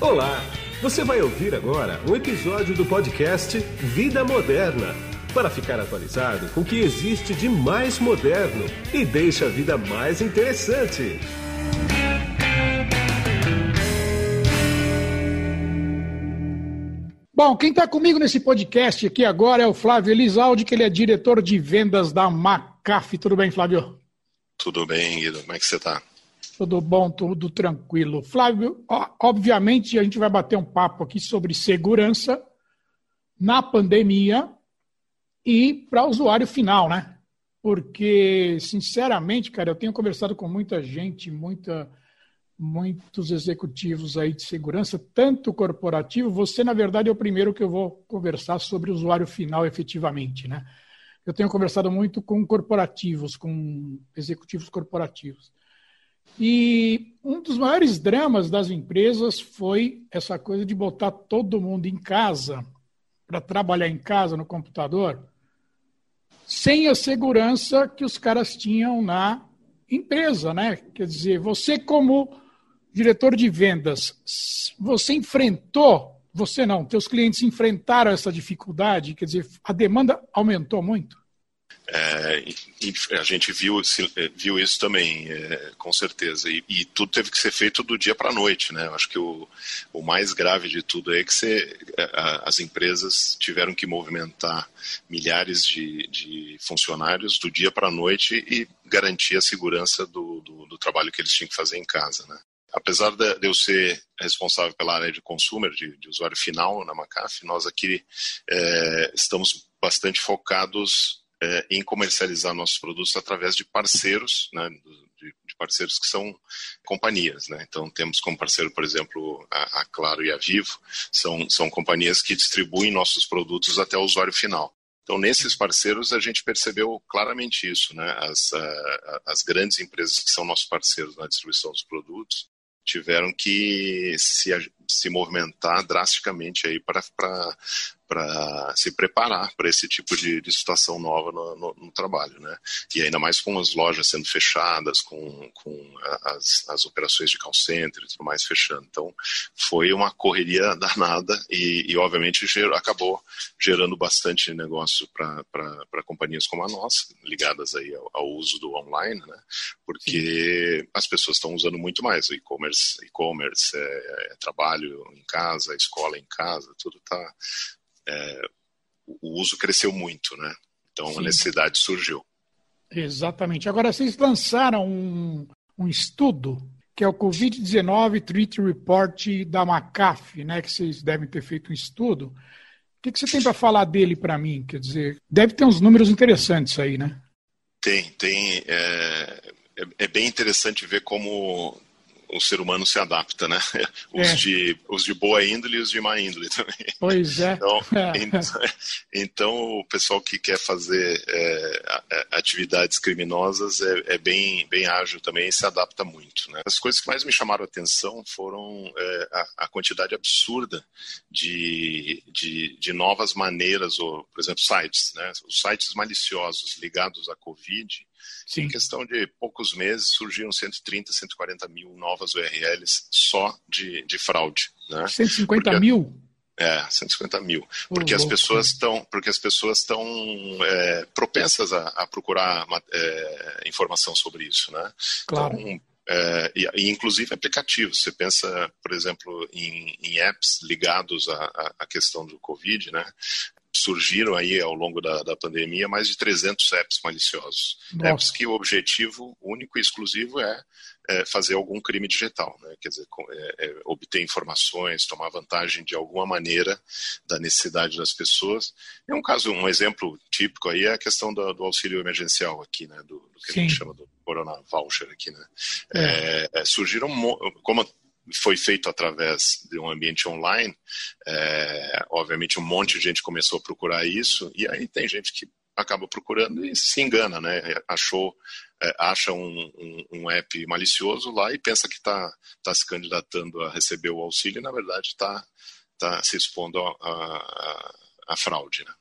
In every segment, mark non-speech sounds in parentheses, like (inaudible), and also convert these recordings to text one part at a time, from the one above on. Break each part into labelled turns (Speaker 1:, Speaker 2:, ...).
Speaker 1: Olá! Você vai ouvir agora um episódio do podcast Vida Moderna para ficar atualizado com o que existe de mais moderno e deixa a vida mais interessante.
Speaker 2: Bom, quem está comigo nesse podcast aqui agora é o Flávio Elisaldi, que ele é diretor de vendas da Macaf. Tudo bem, Flávio?
Speaker 3: Tudo bem, Guido. Como é que você está?
Speaker 2: Tudo bom, tudo tranquilo. Flávio, obviamente a gente vai bater um papo aqui sobre segurança na pandemia e para o usuário final, né? Porque, sinceramente, cara, eu tenho conversado com muita gente, muita, muitos executivos aí de segurança, tanto corporativo. Você, na verdade, é o primeiro que eu vou conversar sobre o usuário final efetivamente, né? Eu tenho conversado muito com corporativos, com executivos corporativos. E um dos maiores dramas das empresas foi essa coisa de botar todo mundo em casa, para trabalhar em casa no computador, sem a segurança que os caras tinham na empresa, né? Quer dizer, você como diretor de vendas, você enfrentou, você não, teus clientes enfrentaram essa dificuldade, quer dizer, a demanda aumentou muito?
Speaker 3: É, a gente viu, é, viu isso também, é, com certeza. E, e, tudo teve que ser feito do dia para a noite. Né? Eu acho que o, o mais grave de tudo é que você, é, as empresas tiveram que movimentar milhares de, de funcionários do dia para a noite e garantir a segurança do, do, do, trabalho que eles tinham que fazer em casa. Né? Apesar de, eu ser responsável pela área de consumer, de, de usuário final na Macaf, nós aqui é, estamos bastante focados é, em comercializar nossos produtos através de parceiros, né, de, de, parceiros que são companhias. Né? Então, temos como parceiro, por exemplo, a, a, Claro e a Vivo, são, são companhias que distribuem nossos produtos até o usuário final. Então, nesses parceiros, a gente percebeu claramente isso. Né? As, a, as grandes empresas que são nossos parceiros na distribuição dos produtos tiveram que se, se movimentar drasticamente aí para se preparar para esse tipo de, de situação nova no, no, no, trabalho, né? E ainda mais com as lojas sendo fechadas, com, com as, as operações de call center e tudo mais fechando. Então, foi uma correria (laughs) danada e, e obviamente, acabou gerando bastante negócio para companhias como a nossa, ligadas aí ao, ao uso do online, né? Porque Sim. as pessoas estão usando muito mais o e-commerce, e-commerce, é, é, trabalho em casa, escola em casa, tudo está é, o uso cresceu muito, né? Então Sim. a necessidade surgiu.
Speaker 2: Exatamente. Agora, vocês lançaram um, um estudo que é o Covid-19 Treat Report da McAfee, né? Que vocês devem ter feito um estudo. O que, que você tem para falar dele para mim? Quer dizer, deve ter uns números interessantes aí, né?
Speaker 3: Tem, tem. É, é, é bem interessante ver como o ser humano se adapta, né? (laughs) Os, é. de, os de boa índole e os de má índole também.
Speaker 2: Pois é.
Speaker 3: Então, (laughs) então, então o pessoal que quer fazer é, atividades criminosas é, é, bem, bem ágil também e se adapta muito. Né? As coisas que mais me chamaram a atenção foram é, a, a, quantidade absurda de, de, de, novas maneiras, ou, por exemplo, sites, né? Os sites maliciosos ligados à Covid Sim. Em questão de poucos meses, surgiram 130, 140 mil novas URLs só de, de fraude. Né?
Speaker 2: 150 Porque, mil?
Speaker 3: É, 150 mil. Porque, as pessoas estão, porque as pessoas estão é, propensas a, a procurar é, informação sobre isso. Né?
Speaker 2: Claro. Então,
Speaker 3: é, e, e, inclusive aplicativos. Você pensa, por exemplo, em, em apps ligados à, à, questão do Covid, né? Surgiram aí ao longo da, da pandemia mais de 300 apps maliciosos. Nossa. Apps que o objetivo único e exclusivo é, é fazer algum crime digital, né? quer dizer, é, é, obter informações, tomar vantagem de alguma maneira da necessidade das pessoas. É um caso, um exemplo típico aí é a questão do, do auxílio emergencial aqui, né? do, do que Sim. a gente chama do Corona Voucher aqui. Né? É. É, surgiram, como foi feito através de um ambiente online, é, obviamente um monte de gente começou a procurar isso, e aí tem gente que acaba procurando e se engana, né? Achou, é, acha um, um, um, app malicioso lá e pensa que está tá se candidatando a receber o auxílio e, na verdade, está tá se expondo à fraude, né?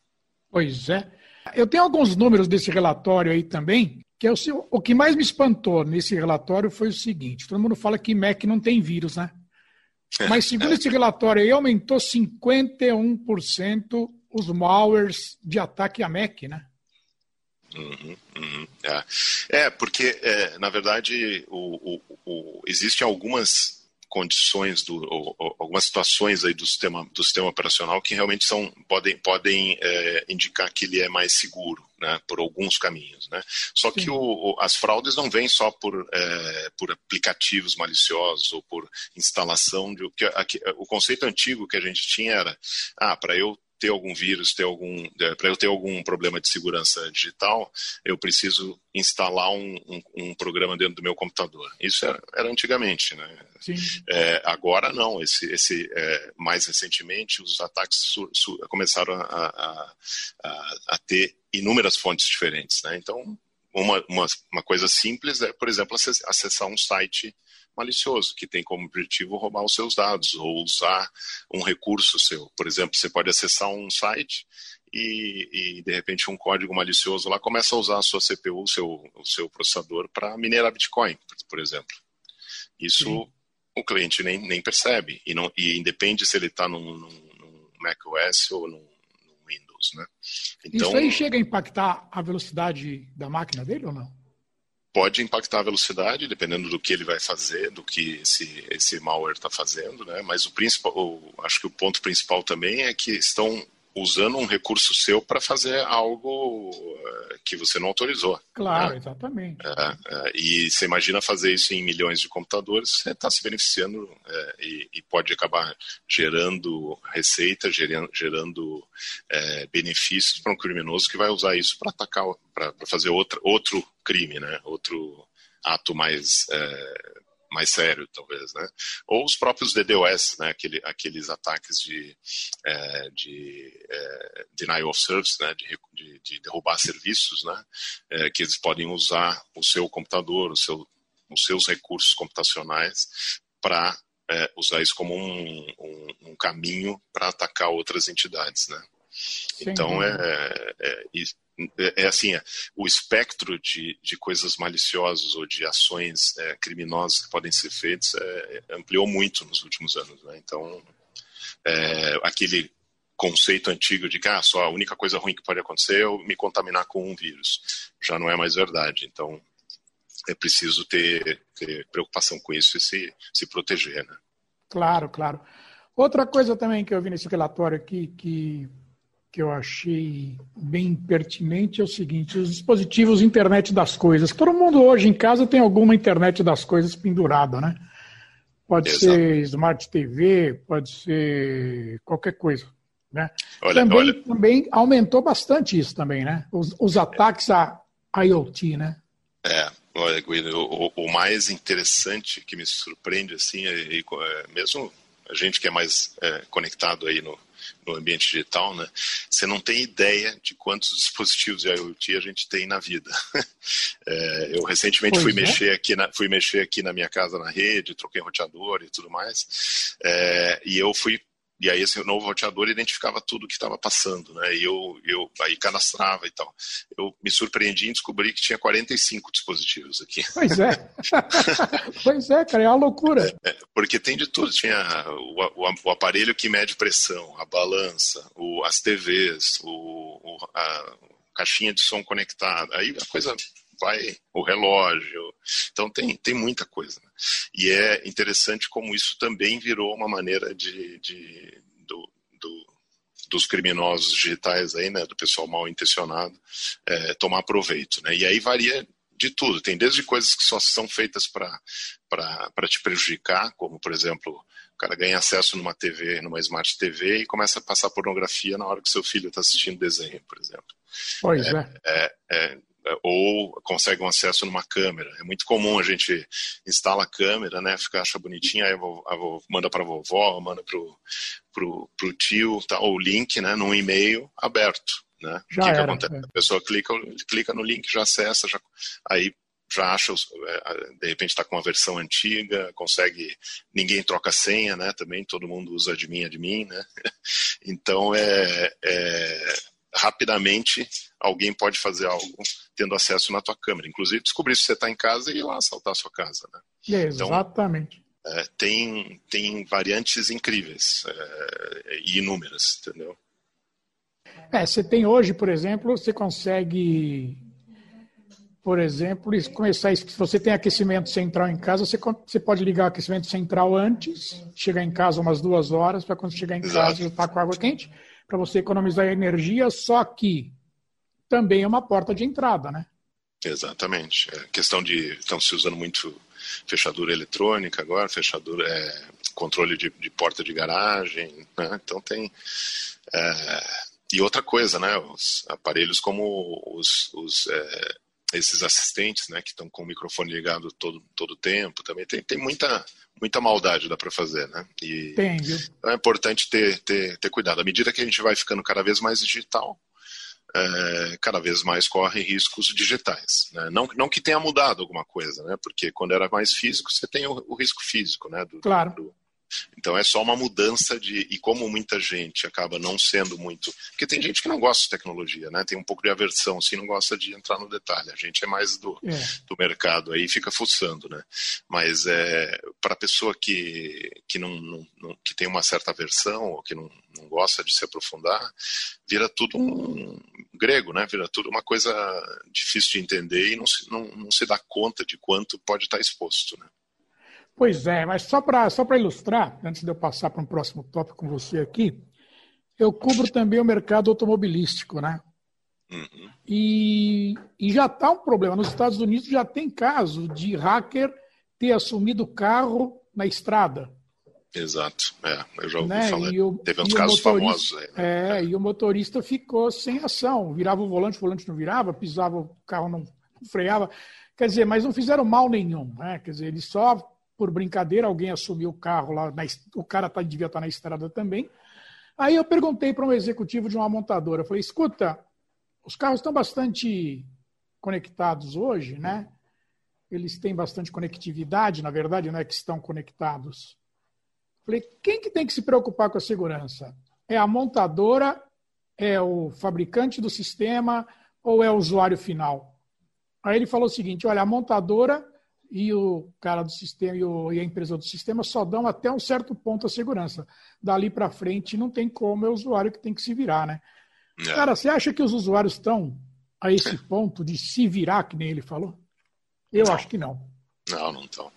Speaker 2: Pois é. Eu tenho alguns números desse relatório aí também, que é o, o que mais me espantou nesse relatório foi o seguinte: todo mundo fala que Mac não tem vírus, né? Mas segundo esse relatório aí, aumentou 51% os malwares de ataque a Mac, né?
Speaker 3: Uhum, uhum, é. é. porque, é, na verdade, o, o, o, existem algumas condições, do, ou, ou, algumas situações aí do sistema, do sistema operacional que realmente são, podem, podem é, indicar que ele é mais seguro, né, por alguns caminhos. Né? Só que o, as fraudes não vêm só por, é, por aplicativos maliciosos ou por instalação de. Que, aqui, o conceito antigo que a gente tinha era: ah, para eu ter algum vírus, ter algum, é, para eu ter algum problema de segurança digital, eu preciso instalar um, um, um programa dentro do meu computador. Isso era, era antigamente, né? É, agora não. Esse, esse é, mais recentemente os ataques su, su, começaram a, a, a, a, ter inúmeras fontes diferentes, né? Então uma, uma, uma coisa simples é, por exemplo, acessar um site malicioso, que tem como objetivo roubar os seus dados ou usar um recurso seu. Por exemplo, você pode acessar um site e, e, de repente um código malicioso lá começa a usar a sua CPU, o seu, o seu processador para minerar Bitcoin, por exemplo. Isso Sim. o cliente nem, nem percebe e, não, e independe se ele está num, num, num macOS ou num, num Windows, né?
Speaker 2: Então, Isso aí chega a impactar a velocidade da máquina dele ou não?
Speaker 3: Pode impactar a velocidade, dependendo do que ele vai fazer, do que esse, esse malware está fazendo, né? Mas o principal, o, acho que o ponto principal também é que estão usando um recurso seu para fazer algo uh, que você não autorizou.
Speaker 2: Claro, né? exatamente.
Speaker 3: É, é, e você imagina fazer isso em milhões de computadores, você está se beneficiando é, e, e, pode acabar gerando receita, gerando, gerando é, benefícios para um criminoso que vai usar isso para atacar, para fazer outra, outro crime, né? outro ato mais é, mais sério, talvez, né? Ou os próprios DDoS, né? Aquele, aqueles ataques de, é, de é, denial of service, né? De, de, de derrubar serviços, né? É, que eles podem usar o seu computador, o seu, os seus recursos computacionais para é, usar isso como um, um, um caminho para atacar outras entidades, né? Sim. Então, é, é, é, é assim, é, o espectro de, de coisas maliciosas ou de ações é, criminosas que podem ser feitas é, ampliou muito nos últimos anos. Né? Então, aquele conceito antigo de que ah, só a única coisa ruim que pode acontecer é eu me contaminar com um vírus já não é mais verdade. Então, é preciso ter, ter preocupação com isso e se, se proteger. Né?
Speaker 2: Claro, claro. Outra coisa também que eu vi nesse relatório aqui que que eu achei bem pertinente é o seguinte: os dispositivos internet das coisas. Todo mundo hoje em casa tem alguma internet das coisas pendurada, né? Pode Exato. ser Smart TV, pode ser qualquer coisa. Né? Olha, também, olha. também aumentou bastante isso também, né? Os, os ataques a IoT, né?
Speaker 3: É, olha, Guido, o, o, mais interessante que me surpreende, assim, é, é, mesmo a gente que é mais é, conectado aí no, no ambiente digital, né? Você não tem ideia de quantos dispositivos de IoT a gente tem na vida. (laughs) É, eu recentemente fui é. mexer aqui na, fui mexer aqui na minha casa na rede, troquei roteador e tudo mais, é, e eu fui e aí esse novo roteador identificava tudo que estava passando, né? E eu, eu aí cadastrava e tal. Eu me surpreendi em descobrir que tinha 45 dispositivos aqui.
Speaker 2: Pois é. (laughs) pois é, cara, é uma loucura. É,
Speaker 3: porque tem de tudo. Tinha o, o, o, aparelho que mede pressão, a balança, o, as TVs, o, a caixinha de som conectada. Aí a coisa vai o relógio. Então tem, tem muita coisa. Né? E é interessante como isso também virou uma maneira de, de do, do, dos criminosos digitais aí, né, do pessoal mal intencionado, é, tomar proveito. Né? E aí varia de tudo. Tem desde coisas que só são feitas para te prejudicar, como, por exemplo, o cara ganha acesso numa TV, numa Smart TV e começa a passar pornografia na hora que seu filho está assistindo desenho, por exemplo.
Speaker 2: Pois é.
Speaker 3: é. é, é ou consegue um acesso numa câmera. É muito comum a gente instala a câmera, né, fica acha bonitinha, aí a vovó, manda para a vovó, manda pro, pro, pro tio, tá, o link, né, num e-mail aberto, né? Já o que, era, que acontece? É. A pessoa clica, clica no link, já acessa, já, aí já acha, é, de repente está com uma versão antiga, consegue, ninguém troca senha, né? Também todo mundo usa admin, admin, né? (laughs) Então é, é rapidamente alguém pode fazer algo tendo acesso na tua câmera. Inclusive descobrir se você está em casa e ir lá assaltar a sua casa. Né?
Speaker 2: Então, Exatamente.
Speaker 3: é, tem, tem variantes incríveis é, e inúmeras, entendeu?
Speaker 2: É, você tem hoje, por exemplo, você consegue, por exemplo, começar. Se você tem aquecimento central em casa, você, você pode ligar o aquecimento central antes, chegar em casa umas duas horas, para quando chegar em Exato. casa já estar tá com água quente, para você economizar energia, só que também é uma porta de entrada, né?
Speaker 3: Exatamente. É questão de. Estão se usando muito fechadura eletrônica agora, fechadura, é, controle de, de, porta de garagem, né? Então tem. É, e outra coisa, né? Os aparelhos como os, os é, esses assistentes, né? Que estão com o microfone ligado todo todo tempo, também tem, tem muita muita maldade dá para fazer, né?
Speaker 2: E tem,
Speaker 3: então é importante ter, ter ter cuidado. À medida que a gente vai ficando cada vez mais digital, é, cada vez mais corre riscos digitais. Né? Não, não que tenha mudado alguma coisa, né? porque quando era mais físico, você tem o, o risco físico. Né? Do,
Speaker 2: claro.
Speaker 3: Do, então é só uma mudança de. E como muita gente acaba não sendo muito. Porque tem gente que não gosta de tecnologia, né? Tem um pouco de aversão, assim, não gosta de entrar no detalhe. A gente é mais do, é. do mercado aí fica fuçando, né? Mas é, para a pessoa que, que, não, não, que tem uma certa aversão ou que não, não gosta de se aprofundar, vira tudo um grego, né? Vira tudo uma coisa difícil de entender e não se, não, não se dá conta de quanto pode estar exposto, né?
Speaker 2: Pois é, mas só para só ilustrar, antes de eu passar para um próximo tópico com você aqui, eu cubro também o mercado automobilístico, né? Uhum. E, e já está um problema. Nos Estados Unidos já tem caso de hacker ter assumido o carro na estrada.
Speaker 3: Exato, é, eu já ouvi né? falar. O, Teve uns casos famosos aí.
Speaker 2: Né? É, e o motorista ficou sem ação. Virava o volante, o volante não virava, pisava, o carro não freava. Quer dizer, mas não fizeram mal nenhum. Né? Quer dizer, eles só por brincadeira, alguém assumiu o carro lá, na, o cara tá, devia estar tá na estrada também. Aí eu perguntei para um executivo de uma montadora, falei, escuta, os carros estão bastante conectados hoje, né? Eles têm bastante conectividade, na verdade, não é que estão conectados. Falei, quem que tem que se preocupar com a segurança? É a montadora, é o fabricante do sistema ou é o usuário final? Aí ele falou o seguinte, olha, a montadora e o cara do sistema e, o, e, a empresa do sistema só dão até um certo ponto a segurança. Dali para frente não tem como, é o usuário que tem que se virar, né? É. Cara, você acha que os usuários estão a esse ponto de se virar, que nem ele falou? Eu não. acho que não.
Speaker 3: Não, não estão.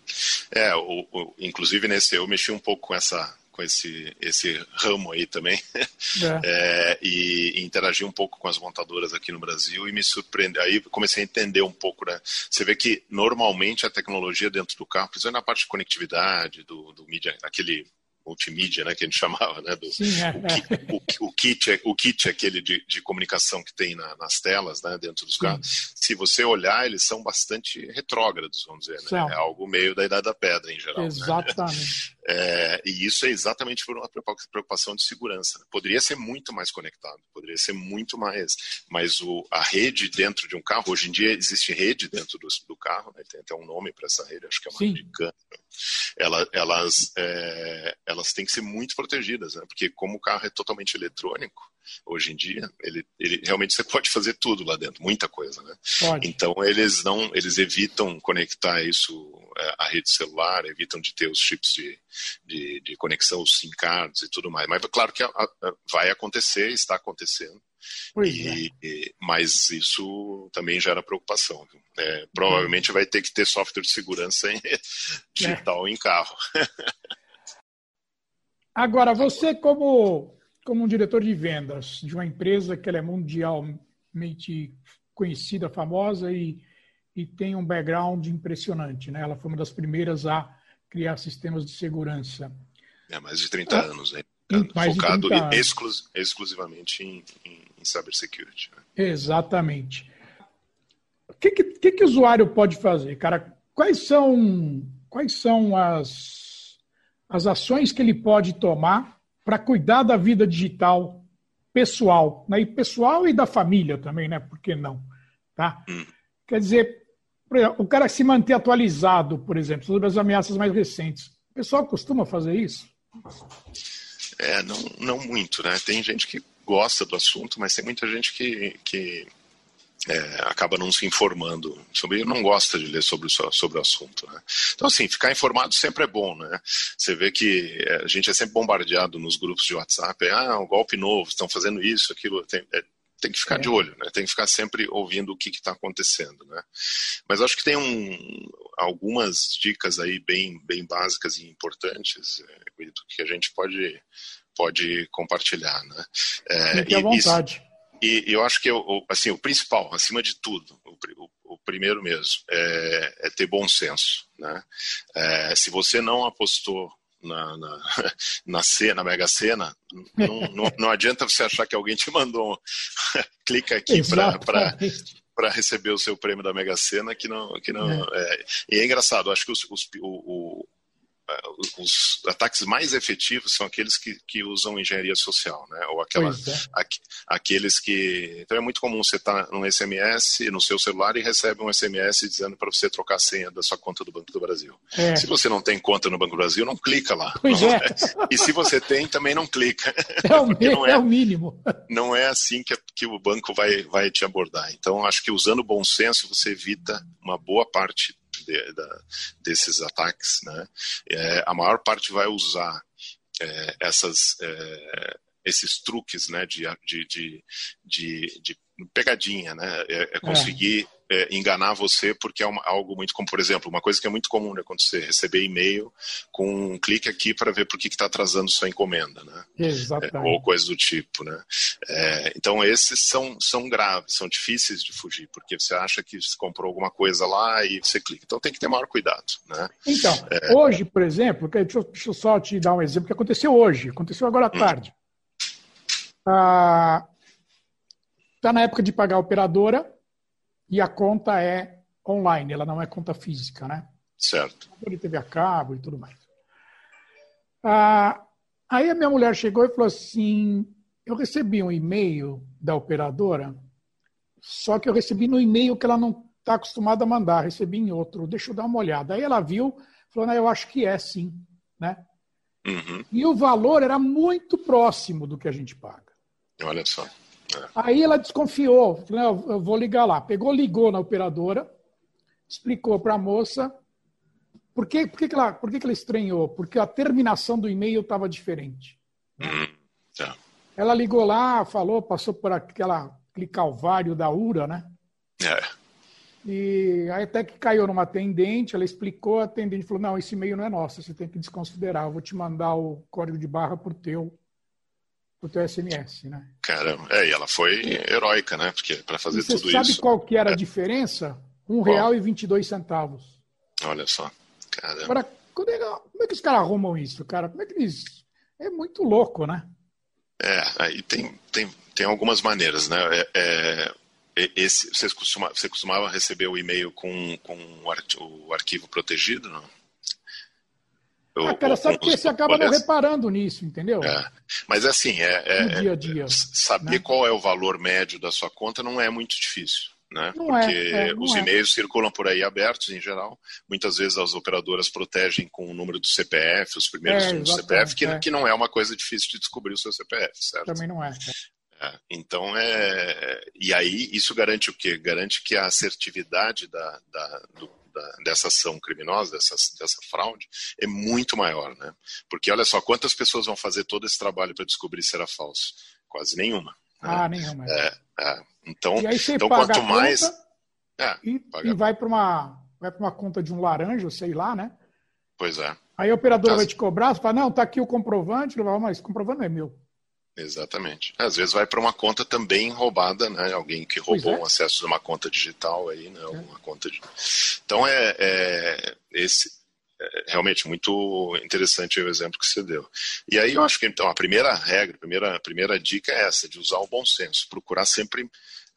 Speaker 3: É, o, o, inclusive nesse eu mexi um pouco com essa com esse, esse ramo aí também é. (laughs) É, e, e interagir um pouco com as montadoras aqui no Brasil e me surpreender. Aí comecei a entender um pouco, né? Você vê que normalmente a tecnologia dentro do carro, principalmente na parte de conectividade, do, do mídia, aquele multimídia, né, que a gente (laughs) chamava, né, do, Sim, é, o, o, o, kit, é, o kit é aquele de, de comunicação que tem na, nas telas, né, dentro dos carros. Se você olhar, eles são bastante retrógrados, vamos dizer, né? É algo meio da idade da pedra em geral. Né?
Speaker 2: Exatamente.
Speaker 3: Né? (laughs) É, e isso é exatamente por uma preocupação de segurança. Poderia ser muito mais conectado, poderia ser muito mais, mas o, a rede dentro de um carro, hoje em dia existe rede dentro do, do carro, né, tem até um nome para essa rede, acho que é uma Sim. rede câmera. Ela, elas, é, elas têm que ser muito protegidas, né? porque como o carro é totalmente eletrônico, hoje em dia, ele, ele realmente você pode fazer tudo lá dentro, muita coisa, né? Pode. Então eles não, eles evitam conectar isso é, à rede celular, evitam de ter os chips de, de, de conexão, os SIM cards e tudo mais. Mas claro que a, a, vai acontecer, está acontecendo. E, é. mas isso também gera preocupação. É, provavelmente vai ter que ter software de segurança em, digital é. em carro. (laughs)
Speaker 2: Agora, você como, como um diretor de vendas de uma empresa que é mundialmente conhecida, famosa e, e tem um background impressionante, né? Ela foi uma das primeiras a criar sistemas de segurança.
Speaker 3: É, mais de 30 ah, anos, né? Focado exclus, exclusivamente em, em, em cybersecurity. Né?
Speaker 2: Exatamente. O que, que, que o usuário pode fazer, cara? Quais são, quais são as as ações que ele pode tomar para cuidar da vida digital pessoal, né? e pessoal e da família também, né? Por que não? Tá? Hum. Quer dizer, o cara se manter atualizado, por exemplo, sobre as ameaças mais recentes. O pessoal costuma fazer isso?
Speaker 3: É, não, não muito, né? Tem gente que gosta do assunto, mas tem muita gente que, que é, acaba não se informando sobre não gosta de ler sobre o, sobre o assunto. Né? Então, assim, ficar informado sempre é bom. Né? Você vê que é, a gente é sempre bombardeado nos grupos de WhatsApp, é, ah, um golpe novo, estão fazendo isso, aquilo. Tem, é, tem que ficar é. de olho, né? tem que ficar sempre ouvindo o que está acontecendo. Né? Mas acho que tem um, algumas dicas aí bem, bem básicas e importantes, é, que a gente pode, pode compartilhar. Né?
Speaker 2: É, Fique à vontade.
Speaker 3: Isso, e eu acho que o, assim, o principal, acima de tudo, o, o, o primeiro mesmo, é, é, ter bom senso. Né? É, se você não apostou na, na, (laughs) na, C, na Mega Sena, não, não, não, adianta você achar que alguém te mandou. (laughs) Clica aqui para receber o seu prêmio da Mega Sena, que não. Que não é. É, e é engraçado, acho que os, os, o, é, os ataques mais efetivos são aqueles que, que usam engenharia social, né? Ou aquela, é. aqu, aqueles que. Então é muito comum você estar tá num SMS no seu celular e recebe um SMS dizendo para você trocar a senha da sua conta do Banco do Brasil. É. Se você não tem conta no Banco do Brasil, não clica lá.
Speaker 2: Pois é. é.
Speaker 3: E se você tem, também não clica. (laughs)
Speaker 2: É o, não é, é o mínimo.
Speaker 3: Não é assim que, que o banco vai, vai te abordar. Então, acho que usando bom senso, você evita uma boa parte de, da, desses ataques, né? É, a maior parte vai usar é, essas, é, esses truques né, de, de, de, de, pegadinha, né? É, é conseguir é, enganar você porque é uma, algo muito como, por exemplo, uma coisa que é muito comum né, acontecer, receber e-mail com um clique aqui para ver por que está atrasando sua encomenda, né?
Speaker 2: Exatamente.
Speaker 3: É, ou coisa do tipo, né? É, então esses são, são graves, são difíceis de fugir, porque você acha que você comprou alguma coisa lá e você clica. Então tem que ter maior cuidado, né?
Speaker 2: Então, é. hoje, por exemplo, deixa eu, deixa eu, só te dar um exemplo que aconteceu hoje, aconteceu agora à hum. tarde. Está na época de pagar a operadora, e a conta é online, ela não é conta física, né?
Speaker 3: Certo.
Speaker 2: Ele teve a cabo e tudo mais. Ah, aí a minha mulher chegou e falou assim: eu recebi um e-mail da operadora, só que eu recebi no e-mail que ela não está acostumada a mandar, recebi em outro, deixa eu dar uma olhada. Aí ela viu, falou: não, eu acho que é sim, né?
Speaker 3: Uhum.
Speaker 2: E o valor era muito próximo do que a gente paga.
Speaker 3: Olha só.
Speaker 2: Aí ela desconfiou, falou, eu vou ligar lá. Pegou, ligou na operadora, explicou para a moça por que, por, que, que, ela, por que, que ela estranhou? Porque a terminação do e-mail estava diferente.
Speaker 3: Hum, tá.
Speaker 2: Ela ligou lá, falou, passou por aquela, aquele calvário da URA, né?
Speaker 3: É.
Speaker 2: E aí até que caiu numa atendente, ela explicou, a atendente falou, não, esse e-mail não é nosso, você tem que desconsiderar, eu vou te mandar o código de barra por teu o teu SMS, né?
Speaker 3: Caramba, é, e ela foi heróica, né? Porque para fazer
Speaker 2: e
Speaker 3: tudo
Speaker 2: isso. Você sabe qual que era
Speaker 3: é.
Speaker 2: a diferença? Um real e vinte e dois centavos.
Speaker 3: Olha só, caramba.
Speaker 2: Agora, é, como é que os caras arrumam isso, cara? Como é que eles... É muito louco, né?
Speaker 3: É, aí tem, tem, tem algumas maneiras, né? É, é, esse, você, costuma, você costumava receber o e-mail com, com o arquivo protegido, não?
Speaker 2: Ah, cara, sabe que você acaba não reparando nisso, entendeu?
Speaker 3: É. Mas assim, é, é,
Speaker 2: dia a dia,
Speaker 3: saber né? qual é o valor médio da sua conta não é muito difícil. Né?
Speaker 2: Não
Speaker 3: Porque
Speaker 2: é, é,
Speaker 3: os
Speaker 2: é.
Speaker 3: e-mails circulam por aí abertos em geral. Muitas vezes as operadoras protegem com o número do CPF, os primeiros
Speaker 2: é,
Speaker 3: números do CPF, que, que não é uma coisa difícil de descobrir o seu CPF, certo?
Speaker 2: Também não é.
Speaker 3: É, então é. E aí isso garante o quê? Garante que a assertividade da, da, do, da, dessa ação criminosa, dessa, dessa fraude, é muito maior, né? Porque olha só, quantas pessoas vão fazer todo esse trabalho para descobrir se era falso? Quase nenhuma.
Speaker 2: Né? Ah, nenhuma.
Speaker 3: É, é. Então, então quanto mais.
Speaker 2: É, e, e, vai para uma, vai uma conta de um laranja, sei lá, né?
Speaker 3: Pois é.
Speaker 2: Aí a operadora vai te cobrar, você fala, não, tá aqui o comprovante, mas o comprovante não é meu.
Speaker 3: Exatamente. Às vezes vai para uma conta também roubada, né? Alguém que roubou é. um acesso de uma conta digital aí, né? Alguma é. conta de... Então é, é esse é realmente muito interessante o exemplo que você deu. E aí eu acho que então a primeira regra, a primeira, a primeira dica é essa, de usar o bom senso, procurar sempre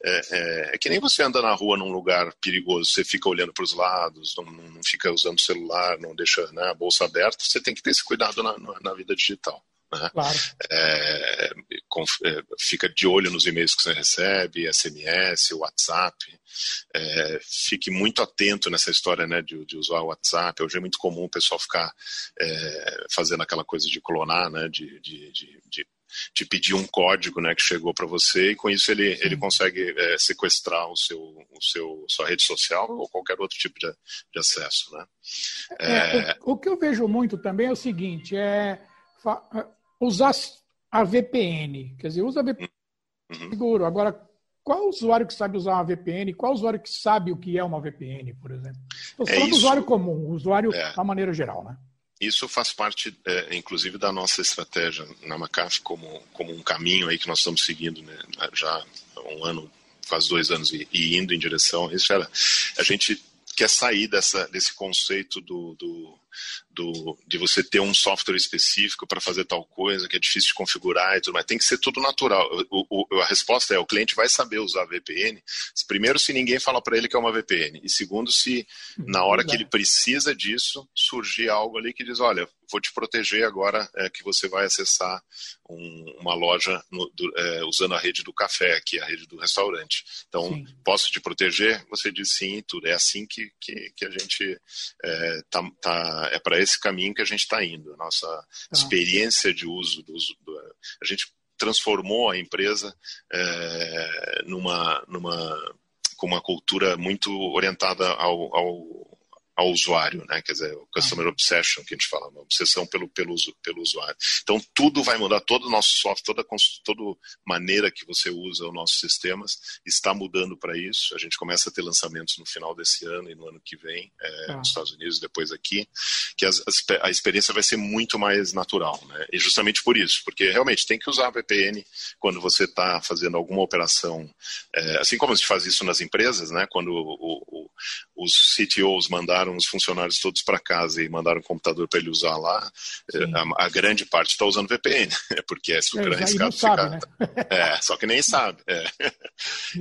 Speaker 3: é, é, é, que nem você anda na rua num lugar perigoso, você fica olhando para os lados, não, não, fica usando o celular, não deixa né, a bolsa aberta, você tem que ter esse cuidado na, na vida digital. Né?
Speaker 2: Claro.
Speaker 3: É, é, fica de olho nos e-mails que você recebe, SMS, WhatsApp. É, fique muito atento nessa história né, de, de, usar o WhatsApp. Hoje é muito comum o pessoal ficar é, fazendo aquela coisa de clonar, né, de, de, de te pedir um código né, que chegou para você e com isso ele, ele consegue é, sequestrar o seu, o seu sua rede social ou qualquer outro tipo de, de acesso. Né?
Speaker 2: É, é... O, o, que eu vejo muito também é o seguinte, é usar a VPN, quer dizer, usa a VPN uhum. seguro. Agora, qual usuário que sabe usar uma VPN? Qual usuário que sabe o que é uma VPN, por exemplo? Estou é falando é do usuário comum, usuário é. da maneira geral, né?
Speaker 3: Isso faz parte, é, inclusive, da nossa estratégia na Macaf como, como um caminho aí que nós estamos seguindo né, já há um ano, quase dois anos, e, e indo em direção. Isso era, a gente quer sair dessa, desse conceito do, do do, de você ter um software específico para fazer tal coisa, que é difícil de configurar e tudo mais. Tem que ser tudo natural. O, o, a resposta é: o cliente vai saber usar VPN, primeiro, se ninguém fala para ele que é uma VPN, e segundo, se na hora que ele precisa disso, surgir algo ali que diz: olha, vou te proteger agora é, que você vai acessar um, uma loja no, do, é, usando a rede do café, aqui, a rede do restaurante. Então, sim. posso te proteger? Você diz sim, tudo. É assim que, que, que a gente é, tá, tá é para esse caminho que a gente está indo. A nossa tá. experiência de uso, do, do, a gente transformou a empresa é, numa, numa com uma cultura muito orientada ao, ao ao usuário, né? Quer dizer, o customer obsession que a gente fala, uma obsessão pelo, pelo, pelo usuário. Então tudo vai mudar, todo o nosso software, toda toda maneira que você usa os nossos sistemas está mudando para isso. A gente começa a ter lançamentos no final desse ano e no ano que vem é, ah. nos Estados Unidos, depois aqui, que as, as, a experiência vai ser muito mais natural, né? E justamente por isso, porque realmente tem que usar a VPN quando você está fazendo alguma operação, é, assim como a gente faz isso nas empresas, né? Quando o, o, os CTOs mandaram os funcionários todos para casa e mandaram o computador para ele usar lá, a, a, grande parte está usando VPN, (laughs) porque é super é, arriscado ficar. Sabe, né? (laughs) É, só que nem sabe. É. (laughs)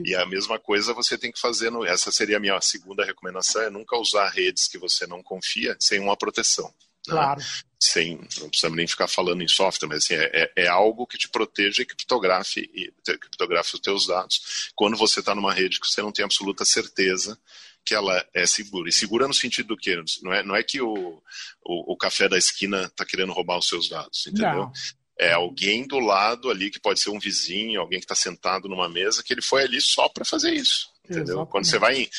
Speaker 3: E a mesma coisa você tem que fazer. No, essa seria a minha segunda recomendação: é nunca usar redes que você não confia sem uma proteção.
Speaker 2: Né? Claro.
Speaker 3: Sem, não precisamos nem ficar falando em software, mas assim, é, é, é algo que te proteja e criptografe, e criptografe os teus dados quando você está numa rede que você não tem absoluta certeza que ela é segura. E segura no sentido do quê? Não é, não é que o, o, o café da esquina está querendo roubar os seus dados, entendeu? Não. É alguém do lado ali, que pode ser um vizinho, alguém que está sentado numa mesa, que ele foi ali só para fazer isso. Entendeu? Exatamente. Quando você vai em.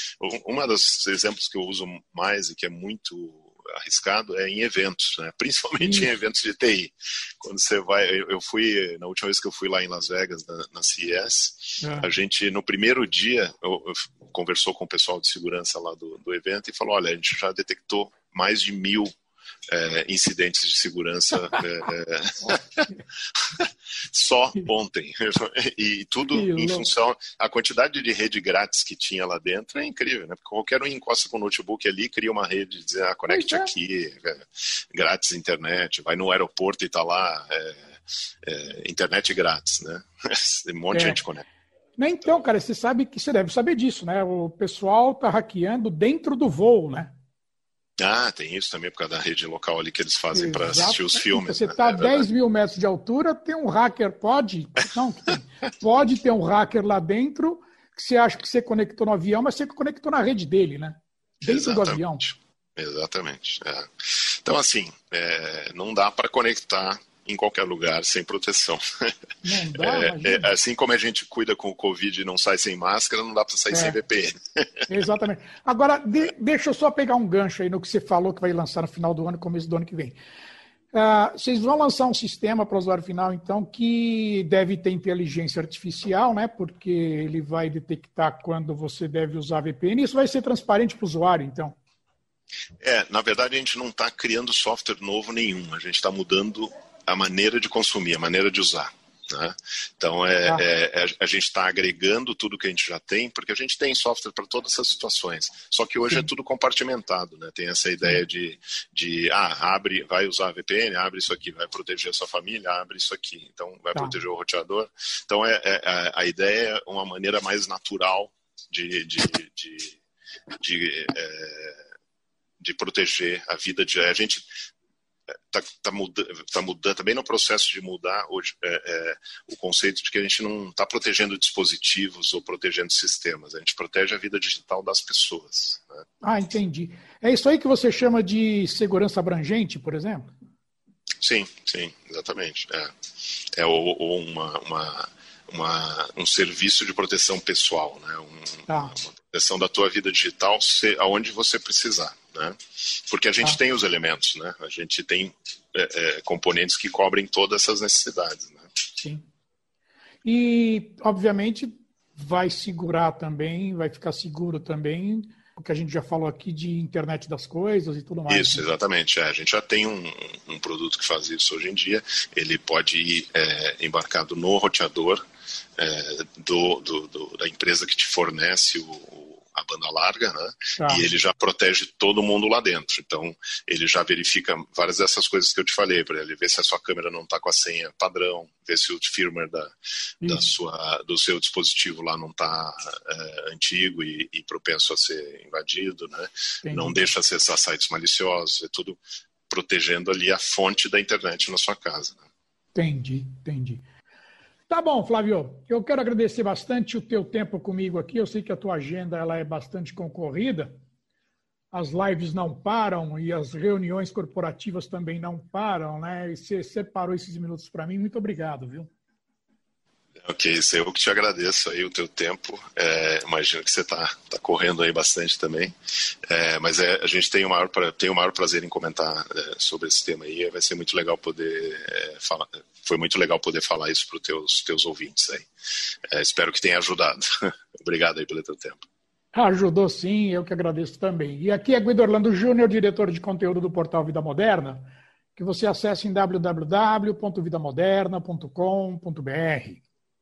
Speaker 3: Um dos exemplos que eu uso mais e que é muito arriscado é em eventos, né? (laughs) principalmente em eventos de TI. Quando você vai, eu fui, na última vez que eu fui lá em Las Vegas, na, na CES, é. a gente, no primeiro dia, eu, eu, conversou com o pessoal de segurança lá do, do evento e falou: olha, a gente já detectou mais de mil é, incidentes de segurança (laughs) é, é (laughs) só ontem. (laughs) E tudo em função. A quantidade de rede grátis que tinha lá dentro é incrível, né? Porque qualquer um encosta com o notebook ali, cria uma rede, diz, ah, conecte é. aqui, é, grátis internet, vai no aeroporto e tá lá, é, internet grátis, né? um monte de gente conecta.
Speaker 2: Então, cara, você sabe que você deve saber disso, né? O pessoal tá hackeando dentro do voo, né?
Speaker 3: Ah, tem isso também por causa da rede local ali que eles fazem para assistir os filmes.
Speaker 2: Você está né? a é 10 mil metros de altura, tem um hacker, pode, não, pode ter um hacker lá dentro que você acha que você conectou no avião, mas você conectou na rede dele, né? Dentro Exatamente. do avião.
Speaker 3: Exatamente. É. Então, assim, é, não dá para conectar em qualquer lugar sem proteção.
Speaker 2: Não dá, (laughs)
Speaker 3: é, é, assim como a gente cuida com o Covid e não sai sem máscara, não dá para sair é. sem VPN. (laughs)
Speaker 2: Exatamente. Agora, de, deixa eu só pegar um gancho aí no que você falou que vai lançar no final do ano, começo do ano que vem. Uh, vocês vão lançar um sistema para o usuário final, então, que deve ter inteligência artificial, né? Porque ele vai detectar quando você deve usar VPN. Isso vai ser transparente para o usuário, então.
Speaker 3: É, na verdade a gente não está criando software novo nenhum, a gente está mudando a maneira de consumir, a maneira de usar. Né? Então, é, ah. é, a gente está agregando tudo que a gente já tem, porque a gente tem software para todas essas situações. Só que hoje é Sim. é tudo compartimentado, né? Tem essa ideia de, de, ah, abre, vai usar VPN, abre isso aqui, vai proteger a sua família, abre isso aqui, então vai tá. proteger o roteador. Então, é, é, é, a ideia é uma maneira mais natural de, de, de, de, é, de proteger a vida de a gente está tá mudando, tá mudando, também no processo de mudar hoje, é, é, o conceito de que a gente não está protegendo dispositivos ou protegendo sistemas, a gente protege a vida digital das pessoas. Né?
Speaker 2: Ah, entendi. É isso aí que você chama de segurança abrangente, por exemplo?
Speaker 3: Sim, sim, exatamente. É, é ou, ou uma, uma, uma, um serviço de proteção pessoal, né? Um, tá. Uma proteção da tua vida digital se, aonde você precisar, né? Porque a gente tá. tem os elementos, né? A gente tem é, é, componentes que cobrem todas essas necessidades, né?
Speaker 2: Sim. E, obviamente, vai segurar também, vai ficar seguro também o que a gente já falou aqui de internet das coisas e tudo mais.
Speaker 3: Isso, né? exatamente. É, a gente já tem um, um, produto que faz isso hoje em dia. Ele pode ir é, embarcado no roteador é, do, do, do, da empresa que te fornece o, a banda larga, né? Tá. E ele já protege todo mundo lá dentro. Então, ele já verifica várias dessas coisas que eu te falei, para ele ver se a sua câmera não está com a senha padrão, ver se o firmware da, da sua, do seu dispositivo lá não está é, antigo e, e, propenso a ser invadido, né? Não deixa acessar sites maliciosos, é tudo protegendo ali a fonte da internet na sua casa. Né?
Speaker 2: Entendi, entendi. Tá bom, Flávio. Eu quero agradecer bastante o teu tempo comigo aqui. Eu sei que a tua agenda ela é bastante concorrida. As lives não param e as reuniões corporativas também não param, né? E você separou esses minutos para mim. Muito obrigado, viu?
Speaker 3: Ok, isso eu que te agradeço aí o teu tempo. É, imagino que você está tá correndo aí bastante também. É, mas é, a gente tem o maior, tem o maior prazer em comentar é, sobre esse tema aí. Vai ser muito legal poder é, falar. Foi muito legal poder falar isso para os teus, teus ouvintes aí. É, espero que tenha ajudado. (laughs) Obrigado aí pelo teu tempo.
Speaker 2: Ajudou sim, eu que agradeço também. E aqui é Guido Orlando Júnior, diretor de conteúdo do portal Vida Moderna, que você acessa em www.vidamoderna.com.br.